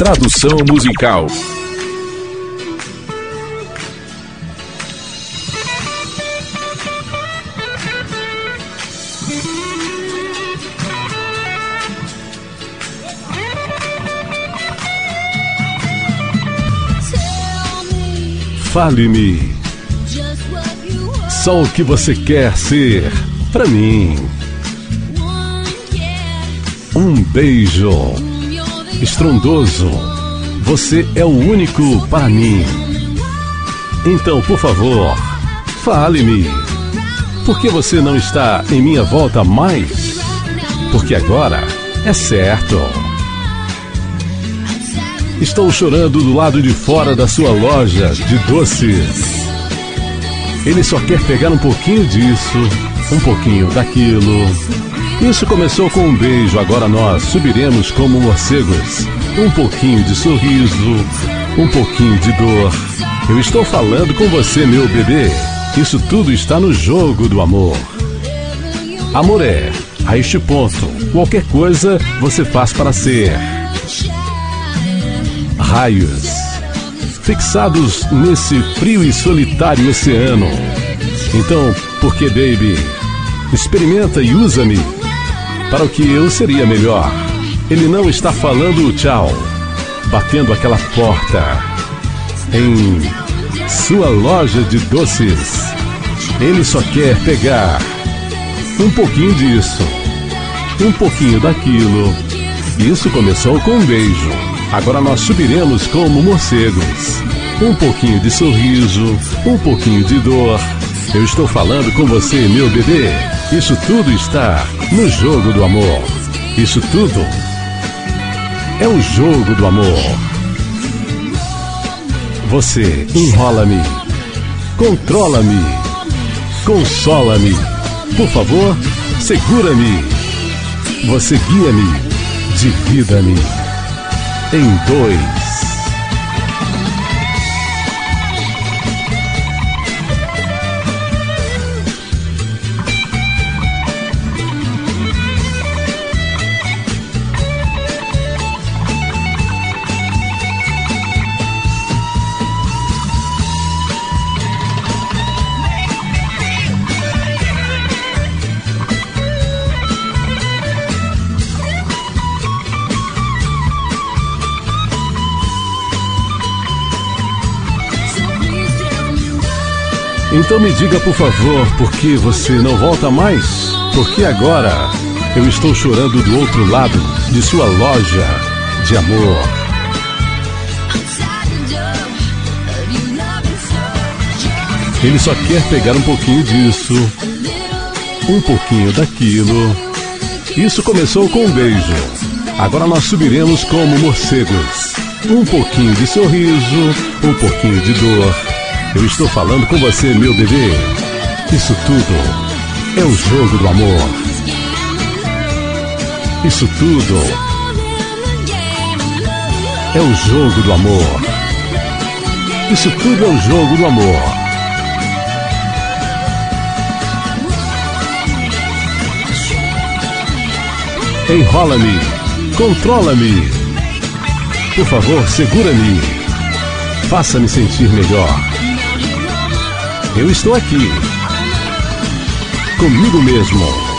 Tradução musical. Fale-me. Só o que você quer ser para mim. Um beijo estrondoso. Você é o único para mim. Então, por favor, fale-me. Por que você não está em minha volta mais? Porque agora é certo. Estou chorando do lado de fora da sua loja de doces. Ele só quer pegar um pouquinho disso, um pouquinho daquilo. Isso começou com um beijo, agora nós subiremos como morcegos. Um pouquinho de sorriso, um pouquinho de dor. Eu estou falando com você, meu bebê. Isso tudo está no jogo do amor. Amor é, a este ponto, qualquer coisa você faz para ser raios, fixados nesse frio e solitário oceano. Então, por que, baby? Experimenta e usa-me para o que eu seria melhor. Ele não está falando tchau, batendo aquela porta em sua loja de doces. Ele só quer pegar um pouquinho disso, um pouquinho daquilo. Isso começou com um beijo. Agora nós subiremos como morcegos. Um pouquinho de sorriso, um pouquinho de dor. Eu estou falando com você, meu bebê. Isso tudo está no jogo do amor. Isso tudo é o jogo do amor. Você enrola-me, controla-me, consola-me. Por favor, segura-me. Você guia-me, divida-me em dois. Então me diga, por favor, por que você não volta mais? Porque agora eu estou chorando do outro lado de sua loja de amor. Ele só quer pegar um pouquinho disso, um pouquinho daquilo. Isso começou com um beijo. Agora nós subiremos como morcegos. Um pouquinho de sorriso, um pouquinho de dor eu estou falando com você, meu bebê. Isso tudo é o jogo do amor. Isso tudo é o jogo do amor. Isso tudo é o jogo do amor. Enrola-me, controla-me. Por favor, segura-me. Faça-me sentir melhor. Eu estou aqui. Comigo mesmo.